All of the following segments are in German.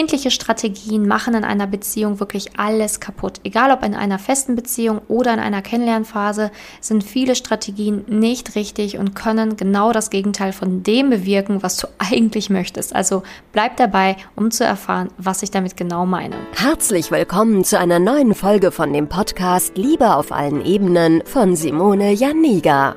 Kindliche Strategien machen in einer Beziehung wirklich alles kaputt. Egal ob in einer festen Beziehung oder in einer Kennenlernphase, sind viele Strategien nicht richtig und können genau das Gegenteil von dem bewirken, was du eigentlich möchtest. Also bleib dabei, um zu erfahren, was ich damit genau meine. Herzlich willkommen zu einer neuen Folge von dem Podcast Liebe auf allen Ebenen von Simone Janiga.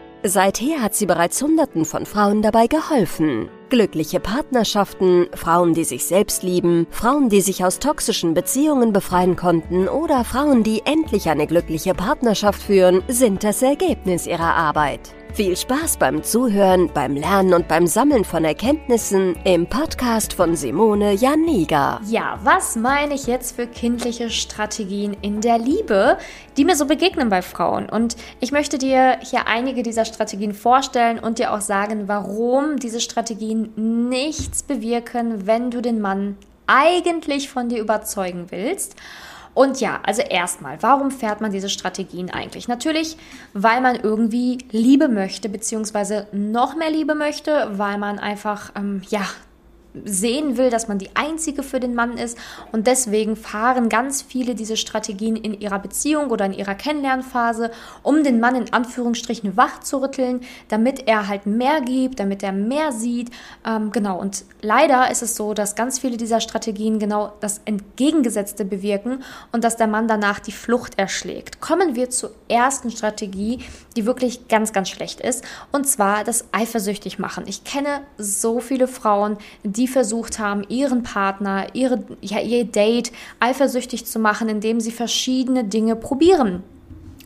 Seither hat sie bereits Hunderten von Frauen dabei geholfen. Glückliche Partnerschaften, Frauen, die sich selbst lieben, Frauen, die sich aus toxischen Beziehungen befreien konnten oder Frauen, die endlich eine glückliche Partnerschaft führen, sind das Ergebnis ihrer Arbeit. Viel Spaß beim Zuhören, beim Lernen und beim Sammeln von Erkenntnissen im Podcast von Simone Janiga. Ja, was meine ich jetzt für kindliche Strategien in der Liebe, die mir so begegnen bei Frauen? Und ich möchte dir hier einige dieser Strategien vorstellen und dir auch sagen, warum diese Strategien nichts bewirken, wenn du den Mann eigentlich von dir überzeugen willst. Und ja, also erstmal, warum fährt man diese Strategien eigentlich? Natürlich, weil man irgendwie Liebe möchte, beziehungsweise noch mehr Liebe möchte, weil man einfach, ähm, ja, sehen will, dass man die Einzige für den Mann ist. Und deswegen fahren ganz viele diese Strategien in ihrer Beziehung oder in ihrer Kennenlernphase, um den Mann in Anführungsstrichen wach zu rütteln, damit er halt mehr gibt, damit er mehr sieht. Ähm, genau, und leider ist es so, dass ganz viele dieser Strategien genau das Entgegengesetzte bewirken und dass der Mann danach die Flucht erschlägt. Kommen wir zur ersten Strategie, die wirklich ganz, ganz schlecht ist, und zwar das eifersüchtig machen. Ich kenne so viele Frauen, die die versucht haben, ihren Partner, ihre, ja, ihr Date eifersüchtig zu machen, indem sie verschiedene Dinge probieren.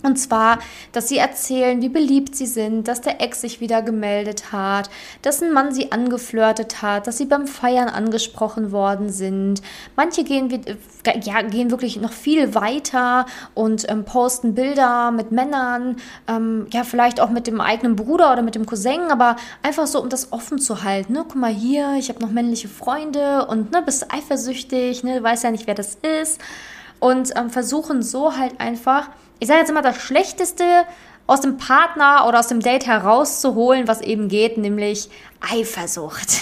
Und zwar, dass sie erzählen, wie beliebt sie sind, dass der Ex sich wieder gemeldet hat, dass ein Mann sie angeflirtet hat, dass sie beim Feiern angesprochen worden sind. Manche gehen, ja, gehen wirklich noch viel weiter und ähm, posten Bilder mit Männern, ähm, ja, vielleicht auch mit dem eigenen Bruder oder mit dem Cousin, aber einfach so, um das offen zu halten. Ne? Guck mal hier, ich habe noch männliche Freunde und ne, bist eifersüchtig, ne, weiß ja nicht, wer das ist. Und ähm, versuchen so halt einfach ich sage jetzt immer, das Schlechteste aus dem Partner oder aus dem Date herauszuholen, was eben geht, nämlich Eifersucht.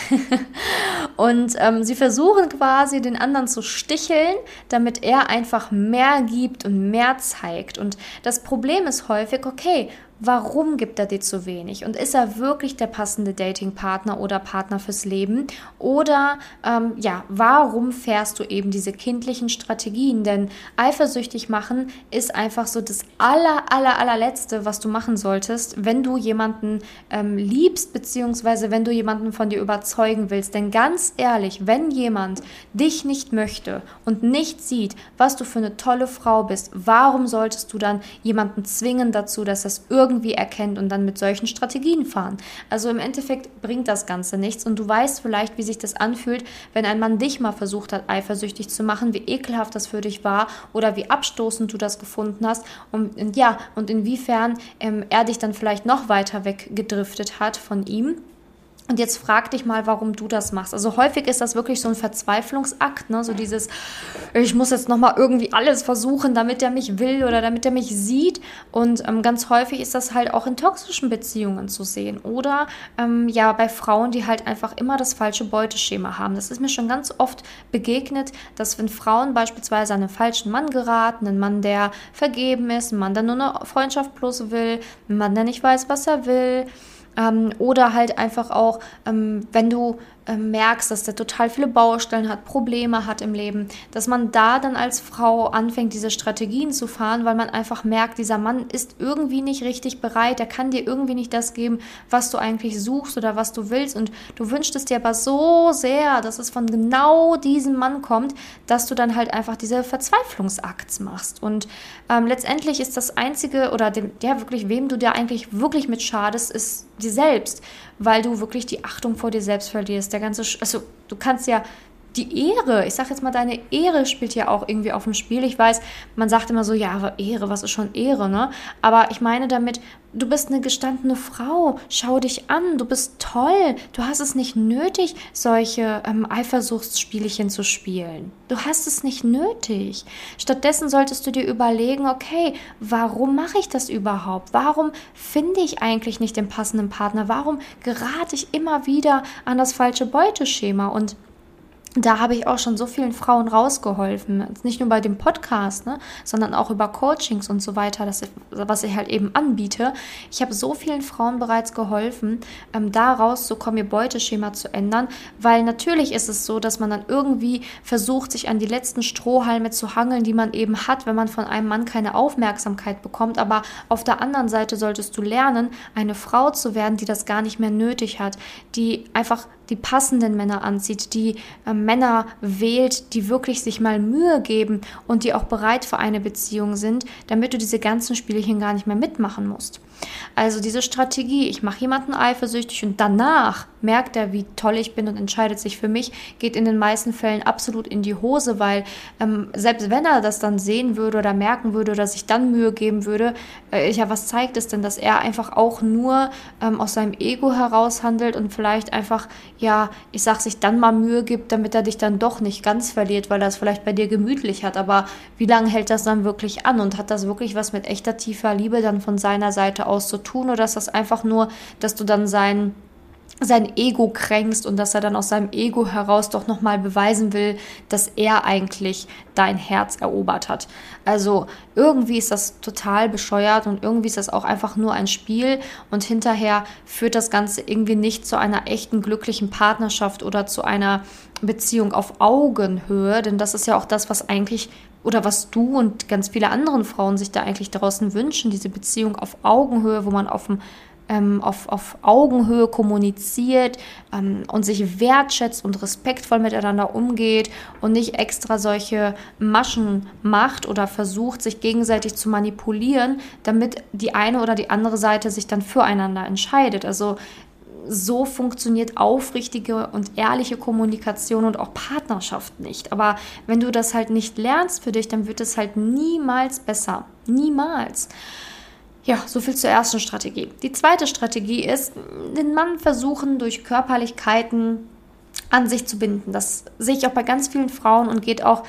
und ähm, sie versuchen quasi den anderen zu sticheln, damit er einfach mehr gibt und mehr zeigt. Und das Problem ist häufig, okay, Warum gibt er dir zu wenig? Und ist er wirklich der passende Datingpartner oder Partner fürs Leben? Oder ähm, ja, warum fährst du eben diese kindlichen Strategien? Denn eifersüchtig machen ist einfach so das aller, aller, allerletzte, was du machen solltest, wenn du jemanden ähm, liebst, beziehungsweise wenn du jemanden von dir überzeugen willst. Denn ganz ehrlich, wenn jemand dich nicht möchte und nicht sieht, was du für eine tolle Frau bist, warum solltest du dann jemanden zwingen dazu, dass das irgendwie irgendwie erkennt und dann mit solchen Strategien fahren. Also im Endeffekt bringt das Ganze nichts und du weißt vielleicht, wie sich das anfühlt, wenn ein Mann dich mal versucht hat, eifersüchtig zu machen, wie ekelhaft das für dich war oder wie abstoßend du das gefunden hast und, und ja, und inwiefern ähm, er dich dann vielleicht noch weiter weggedriftet hat von ihm. Und jetzt frag dich mal, warum du das machst. Also häufig ist das wirklich so ein Verzweiflungsakt, ne? So dieses, ich muss jetzt nochmal irgendwie alles versuchen, damit er mich will oder damit er mich sieht. Und ähm, ganz häufig ist das halt auch in toxischen Beziehungen zu sehen. Oder ähm, ja, bei Frauen, die halt einfach immer das falsche Beuteschema haben. Das ist mir schon ganz oft begegnet, dass wenn Frauen beispielsweise an einen falschen Mann geraten, einen Mann, der vergeben ist, einen Mann, der nur eine Freundschaft plus will, einen Mann, der nicht weiß, was er will, ähm, oder halt einfach auch, ähm, wenn du merkst, dass der total viele Baustellen hat, Probleme hat im Leben, dass man da dann als Frau anfängt, diese Strategien zu fahren, weil man einfach merkt, dieser Mann ist irgendwie nicht richtig bereit, er kann dir irgendwie nicht das geben, was du eigentlich suchst oder was du willst. Und du wünschst es dir aber so sehr, dass es von genau diesem Mann kommt, dass du dann halt einfach diese Verzweiflungsakts machst. Und ähm, letztendlich ist das Einzige oder dem, ja wirklich, wem du dir eigentlich wirklich mit schadest, ist dir selbst, weil du wirklich die Achtung vor dir selbst verlierst. Der ganze, Sch also du kannst ja die Ehre, ich sage jetzt mal, deine Ehre spielt ja auch irgendwie auf dem Spiel. Ich weiß, man sagt immer so, ja, aber Ehre, was ist schon Ehre, ne? Aber ich meine damit, du bist eine gestandene Frau, schau dich an, du bist toll, du hast es nicht nötig, solche ähm, Eifersuchtsspielchen zu spielen. Du hast es nicht nötig. Stattdessen solltest du dir überlegen, okay, warum mache ich das überhaupt? Warum finde ich eigentlich nicht den passenden Partner? Warum gerate ich immer wieder an das falsche Beuteschema? Und da habe ich auch schon so vielen Frauen rausgeholfen. Nicht nur bei dem Podcast, ne, sondern auch über Coachings und so weiter, das, was ich halt eben anbiete. Ich habe so vielen Frauen bereits geholfen, ähm, da rauszukommen, ihr Beuteschema zu ändern, weil natürlich ist es so, dass man dann irgendwie versucht, sich an die letzten Strohhalme zu hangeln, die man eben hat, wenn man von einem Mann keine Aufmerksamkeit bekommt. Aber auf der anderen Seite solltest du lernen, eine Frau zu werden, die das gar nicht mehr nötig hat, die einfach die passenden Männer anzieht, die äh, Männer wählt, die wirklich sich mal Mühe geben und die auch bereit für eine Beziehung sind, damit du diese ganzen Spielchen gar nicht mehr mitmachen musst. Also diese Strategie, ich mache jemanden eifersüchtig und danach merkt er, wie toll ich bin und entscheidet sich für mich, geht in den meisten Fällen absolut in die Hose, weil ähm, selbst wenn er das dann sehen würde oder merken würde oder sich dann Mühe geben würde, äh, ja, was zeigt es denn, dass er einfach auch nur ähm, aus seinem Ego heraus handelt und vielleicht einfach, ja, ich sag, sich dann mal Mühe gibt, damit er dich dann doch nicht ganz verliert, weil er es vielleicht bei dir gemütlich hat. Aber wie lange hält das dann wirklich an und hat das wirklich was mit echter tiefer Liebe dann von seiner Seite aus zu tun oder ist das einfach nur, dass du dann sein sein Ego kränkst und dass er dann aus seinem Ego heraus doch nochmal beweisen will, dass er eigentlich dein Herz erobert hat. Also irgendwie ist das total bescheuert und irgendwie ist das auch einfach nur ein Spiel und hinterher führt das Ganze irgendwie nicht zu einer echten glücklichen Partnerschaft oder zu einer Beziehung auf Augenhöhe, denn das ist ja auch das, was eigentlich oder was du und ganz viele andere Frauen sich da eigentlich draußen wünschen, diese Beziehung auf Augenhöhe, wo man auf dem ähm, auf, auf Augenhöhe kommuniziert ähm, und sich wertschätzt und respektvoll miteinander umgeht und nicht extra solche Maschen macht oder versucht, sich gegenseitig zu manipulieren, damit die eine oder die andere Seite sich dann füreinander entscheidet. Also so funktioniert aufrichtige und ehrliche Kommunikation und auch Partnerschaft nicht. Aber wenn du das halt nicht lernst für dich, dann wird es halt niemals besser. Niemals. Ja, so viel zur ersten Strategie. Die zweite Strategie ist, den Mann versuchen, durch Körperlichkeiten an sich zu binden. Das sehe ich auch bei ganz vielen Frauen und geht auch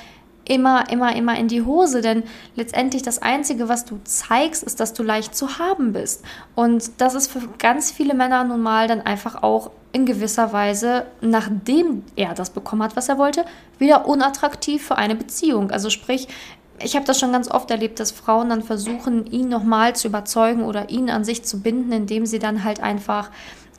immer, immer, immer in die Hose, denn letztendlich das Einzige, was du zeigst, ist, dass du leicht zu haben bist. Und das ist für ganz viele Männer nun mal dann einfach auch in gewisser Weise, nachdem er das bekommen hat, was er wollte, wieder unattraktiv für eine Beziehung. Also sprich, ich habe das schon ganz oft erlebt, dass Frauen dann versuchen, ihn nochmal zu überzeugen oder ihn an sich zu binden, indem sie dann halt einfach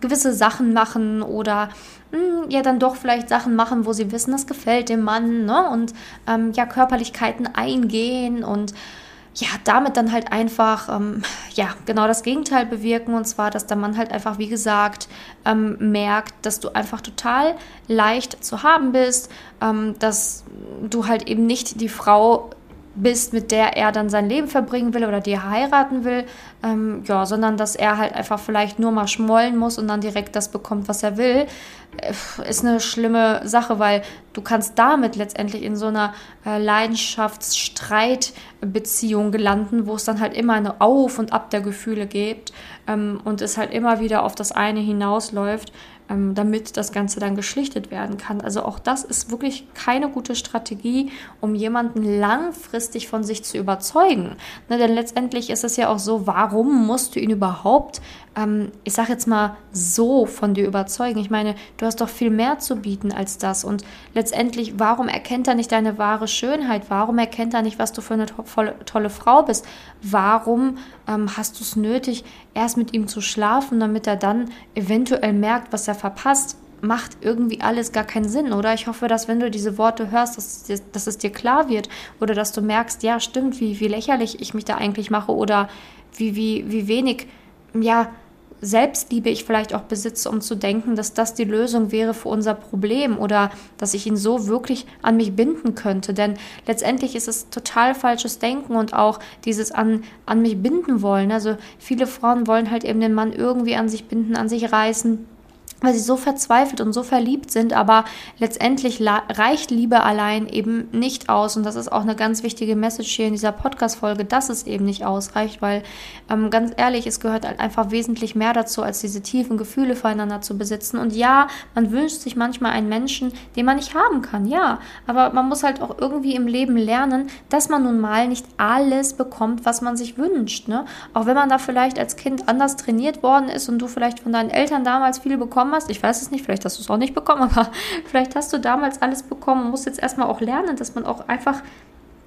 gewisse Sachen machen oder mh, hm, ja dann doch vielleicht Sachen machen, wo sie wissen, das gefällt dem Mann ne? und ähm, ja Körperlichkeiten eingehen und ja, damit dann halt einfach, ähm, ja, genau das Gegenteil bewirken. Und zwar, dass der Mann halt einfach, wie gesagt, ähm, merkt, dass du einfach total leicht zu haben bist, ähm, dass du halt eben nicht die Frau bist, mit der er dann sein Leben verbringen will oder die heiraten will, ähm, ja, sondern dass er halt einfach vielleicht nur mal schmollen muss und dann direkt das bekommt, was er will, äh, ist eine schlimme Sache, weil du kannst damit letztendlich in so einer äh, Leidenschaftsstreitbeziehung gelanden, wo es dann halt immer eine Auf und Ab der Gefühle gibt ähm, und es halt immer wieder auf das eine hinausläuft damit das Ganze dann geschlichtet werden kann. Also auch das ist wirklich keine gute Strategie, um jemanden langfristig von sich zu überzeugen. Ne, denn letztendlich ist es ja auch so, warum musst du ihn überhaupt ähm, ich sage jetzt mal, so von dir überzeugen. Ich meine, du hast doch viel mehr zu bieten als das. Und letztendlich, warum erkennt er nicht deine wahre Schönheit? Warum erkennt er nicht, was du für eine tolle, tolle Frau bist? Warum ähm, hast du es nötig, erst mit ihm zu schlafen, damit er dann eventuell merkt, was er verpasst? macht irgendwie alles gar keinen Sinn, oder? Ich hoffe, dass wenn du diese Worte hörst, dass, dass es dir klar wird oder dass du merkst, ja, stimmt, wie, wie lächerlich ich mich da eigentlich mache oder wie, wie, wie wenig, ja, Selbstliebe ich vielleicht auch besitze, um zu denken, dass das die Lösung wäre für unser Problem oder dass ich ihn so wirklich an mich binden könnte. Denn letztendlich ist es total falsches Denken und auch dieses an, an mich binden wollen. Also viele Frauen wollen halt eben den Mann irgendwie an sich binden, an sich reißen weil sie so verzweifelt und so verliebt sind, aber letztendlich reicht Liebe allein eben nicht aus. Und das ist auch eine ganz wichtige Message hier in dieser Podcast-Folge, dass es eben nicht ausreicht, weil ähm, ganz ehrlich, es gehört halt einfach wesentlich mehr dazu, als diese tiefen Gefühle füreinander zu besitzen. Und ja, man wünscht sich manchmal einen Menschen, den man nicht haben kann, ja. Aber man muss halt auch irgendwie im Leben lernen, dass man nun mal nicht alles bekommt, was man sich wünscht. Ne? Auch wenn man da vielleicht als Kind anders trainiert worden ist und du vielleicht von deinen Eltern damals viel bekommen hast, ich weiß es nicht, vielleicht hast du es auch nicht bekommen, aber vielleicht hast du damals alles bekommen und musst jetzt erstmal auch lernen, dass man auch einfach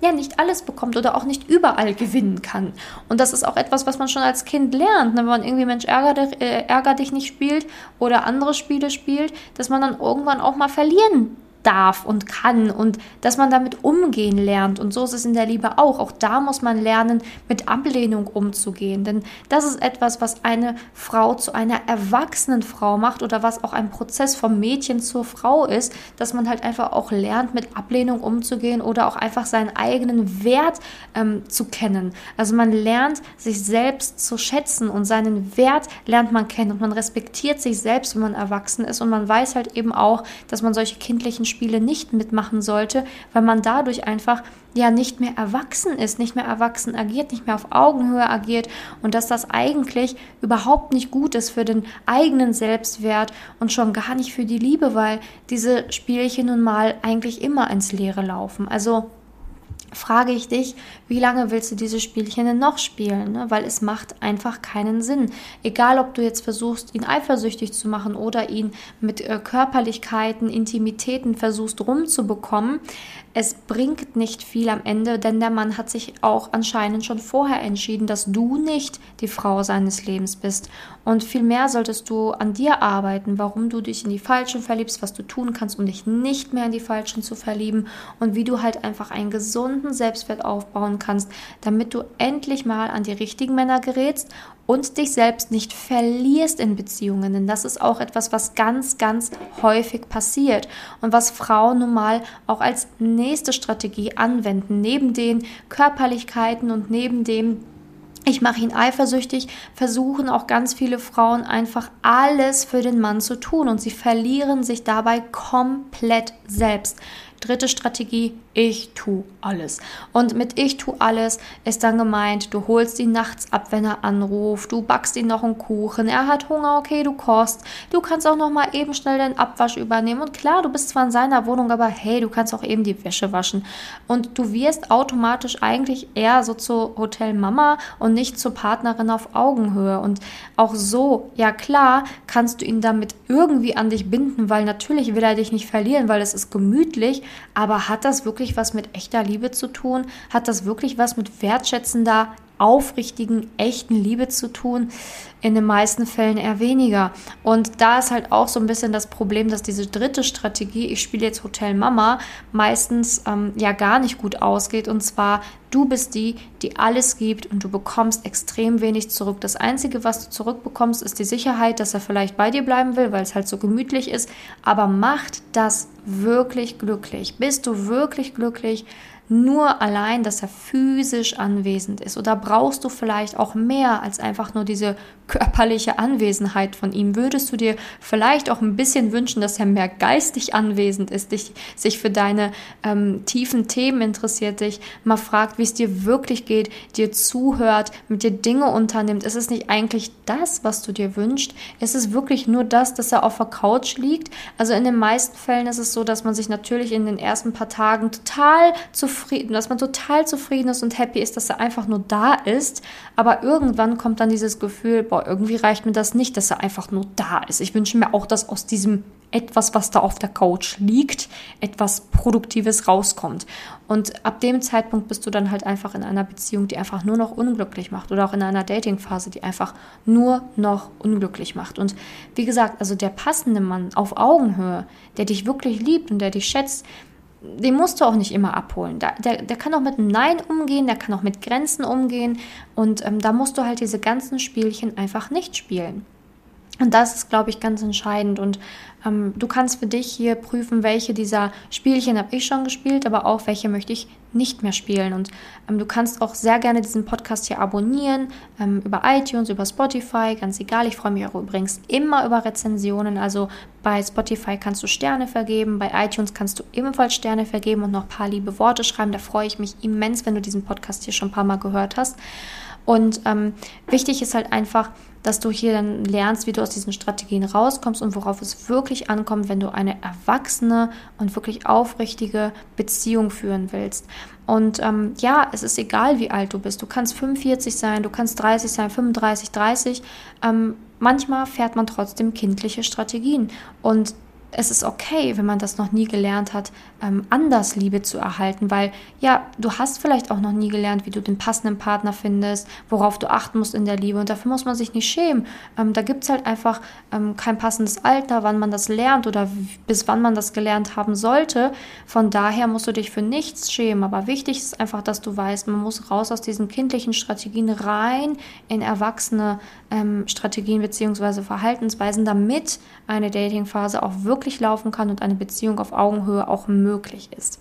ja nicht alles bekommt oder auch nicht überall gewinnen kann. Und das ist auch etwas, was man schon als Kind lernt, ne? wenn man irgendwie Mensch ärger, äh, ärger dich nicht spielt oder andere Spiele spielt, dass man dann irgendwann auch mal verlieren darf und kann und dass man damit umgehen lernt. Und so ist es in der Liebe auch. Auch da muss man lernen, mit Ablehnung umzugehen. Denn das ist etwas, was eine Frau zu einer erwachsenen Frau macht oder was auch ein Prozess vom Mädchen zur Frau ist, dass man halt einfach auch lernt, mit Ablehnung umzugehen oder auch einfach seinen eigenen Wert ähm, zu kennen. Also man lernt, sich selbst zu schätzen und seinen Wert lernt man kennen und man respektiert sich selbst, wenn man erwachsen ist und man weiß halt eben auch, dass man solche kindlichen Spiele nicht mitmachen sollte, weil man dadurch einfach ja nicht mehr erwachsen ist, nicht mehr erwachsen agiert, nicht mehr auf Augenhöhe agiert und dass das eigentlich überhaupt nicht gut ist für den eigenen Selbstwert und schon gar nicht für die Liebe, weil diese Spielchen nun mal eigentlich immer ins Leere laufen. Also frage ich dich, wie lange willst du diese Spielchen denn noch spielen? Ne? Weil es macht einfach keinen Sinn. Egal, ob du jetzt versuchst, ihn eifersüchtig zu machen oder ihn mit äh, Körperlichkeiten, Intimitäten versuchst rumzubekommen, es bringt nicht viel am Ende, denn der Mann hat sich auch anscheinend schon vorher entschieden, dass du nicht die Frau seines Lebens bist. Und vielmehr solltest du an dir arbeiten, warum du dich in die Falschen verliebst, was du tun kannst, um dich nicht mehr in die Falschen zu verlieben und wie du halt einfach einen gesunden Selbstwert aufbauen kannst, damit du endlich mal an die richtigen Männer gerätst und dich selbst nicht verlierst in Beziehungen. Denn das ist auch etwas, was ganz, ganz häufig passiert und was Frauen nun mal auch als nächste Strategie anwenden, neben den Körperlichkeiten und neben dem ich mache ihn eifersüchtig, versuchen auch ganz viele Frauen einfach alles für den Mann zu tun und sie verlieren sich dabei komplett selbst. Dritte Strategie, ich tu alles. Und mit ich tu alles ist dann gemeint, du holst ihn nachts ab, wenn er anruft, du backst ihn noch einen Kuchen, er hat Hunger, okay, du kochst, du kannst auch noch mal eben schnell den Abwasch übernehmen. Und klar, du bist zwar in seiner Wohnung, aber hey, du kannst auch eben die Wäsche waschen. Und du wirst automatisch eigentlich eher so zur Hotelmama und nicht zur Partnerin auf Augenhöhe. Und auch so, ja klar, kannst du ihn damit irgendwie an dich binden, weil natürlich will er dich nicht verlieren, weil es ist gemütlich, aber hat das wirklich was mit echter Liebe zu tun? Hat das wirklich was mit wertschätzender, aufrichtigen, echten Liebe zu tun? In den meisten Fällen eher weniger. Und da ist halt auch so ein bisschen das Problem, dass diese dritte Strategie, ich spiele jetzt Hotel Mama, meistens ähm, ja gar nicht gut ausgeht. Und zwar, du bist die, die alles gibt und du bekommst extrem wenig zurück. Das Einzige, was du zurückbekommst, ist die Sicherheit, dass er vielleicht bei dir bleiben will, weil es halt so gemütlich ist. Aber macht das wirklich glücklich? Bist du wirklich glücklich? Nur allein, dass er physisch anwesend ist? Oder brauchst du vielleicht auch mehr als einfach nur diese körperliche Anwesenheit von ihm? Würdest du dir vielleicht auch ein bisschen wünschen, dass er mehr geistig anwesend ist, dich, sich für deine ähm, tiefen Themen interessiert, dich mal fragt, wie es dir wirklich geht, dir zuhört, mit dir Dinge unternimmt? Ist es nicht eigentlich das, was du dir wünschst? Ist es wirklich nur das, dass er auf der Couch liegt? Also in den meisten Fällen ist es so, dass man sich natürlich in den ersten paar Tagen total zufrieden zufrieden, dass man total zufrieden ist und happy ist, dass er einfach nur da ist. Aber irgendwann kommt dann dieses Gefühl, boah, irgendwie reicht mir das nicht, dass er einfach nur da ist. Ich wünsche mir auch, dass aus diesem etwas, was da auf der Couch liegt, etwas Produktives rauskommt. Und ab dem Zeitpunkt bist du dann halt einfach in einer Beziehung, die einfach nur noch unglücklich macht oder auch in einer Datingphase, die einfach nur noch unglücklich macht. Und wie gesagt, also der passende Mann auf Augenhöhe, der dich wirklich liebt und der dich schätzt, den musst du auch nicht immer abholen. Der, der, der kann auch mit einem Nein umgehen, der kann auch mit Grenzen umgehen und ähm, da musst du halt diese ganzen Spielchen einfach nicht spielen. Und das ist, glaube ich, ganz entscheidend. Und ähm, du kannst für dich hier prüfen, welche dieser Spielchen habe ich schon gespielt, aber auch welche möchte ich nicht mehr spielen. Und ähm, du kannst auch sehr gerne diesen Podcast hier abonnieren, ähm, über iTunes, über Spotify, ganz egal. Ich freue mich auch übrigens immer über Rezensionen. Also bei Spotify kannst du Sterne vergeben, bei iTunes kannst du ebenfalls Sterne vergeben und noch ein paar liebe Worte schreiben. Da freue ich mich immens, wenn du diesen Podcast hier schon ein paar Mal gehört hast. Und ähm, wichtig ist halt einfach, dass du hier dann lernst, wie du aus diesen Strategien rauskommst und worauf es wirklich ankommt, wenn du eine erwachsene und wirklich aufrichtige Beziehung führen willst. Und ähm, ja, es ist egal, wie alt du bist. Du kannst 45 sein, du kannst 30 sein, 35, 30. Ähm, manchmal fährt man trotzdem kindliche Strategien. Und es ist okay, wenn man das noch nie gelernt hat, ähm, anders Liebe zu erhalten, weil ja, du hast vielleicht auch noch nie gelernt, wie du den passenden Partner findest, worauf du achten musst in der Liebe und dafür muss man sich nicht schämen. Ähm, da gibt es halt einfach ähm, kein passendes Alter, wann man das lernt oder bis wann man das gelernt haben sollte. Von daher musst du dich für nichts schämen, aber wichtig ist einfach, dass du weißt, man muss raus aus diesen kindlichen Strategien rein in erwachsene Strategien bzw. Verhaltensweisen, damit eine Datingphase auch wirklich wirklich laufen kann und eine Beziehung auf Augenhöhe auch möglich ist.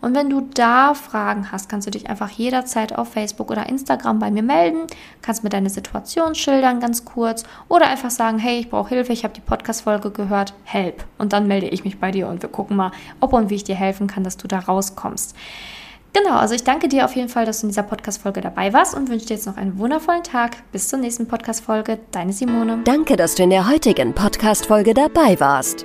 Und wenn du da Fragen hast, kannst du dich einfach jederzeit auf Facebook oder Instagram bei mir melden, kannst mir deine Situation schildern ganz kurz oder einfach sagen, hey, ich brauche Hilfe, ich habe die Podcast-Folge gehört, help. Und dann melde ich mich bei dir und wir gucken mal, ob und wie ich dir helfen kann, dass du da rauskommst. Genau, also ich danke dir auf jeden Fall, dass du in dieser Podcast-Folge dabei warst und wünsche dir jetzt noch einen wundervollen Tag. Bis zur nächsten Podcast-Folge. Deine Simone. Danke, dass du in der heutigen Podcast-Folge dabei warst.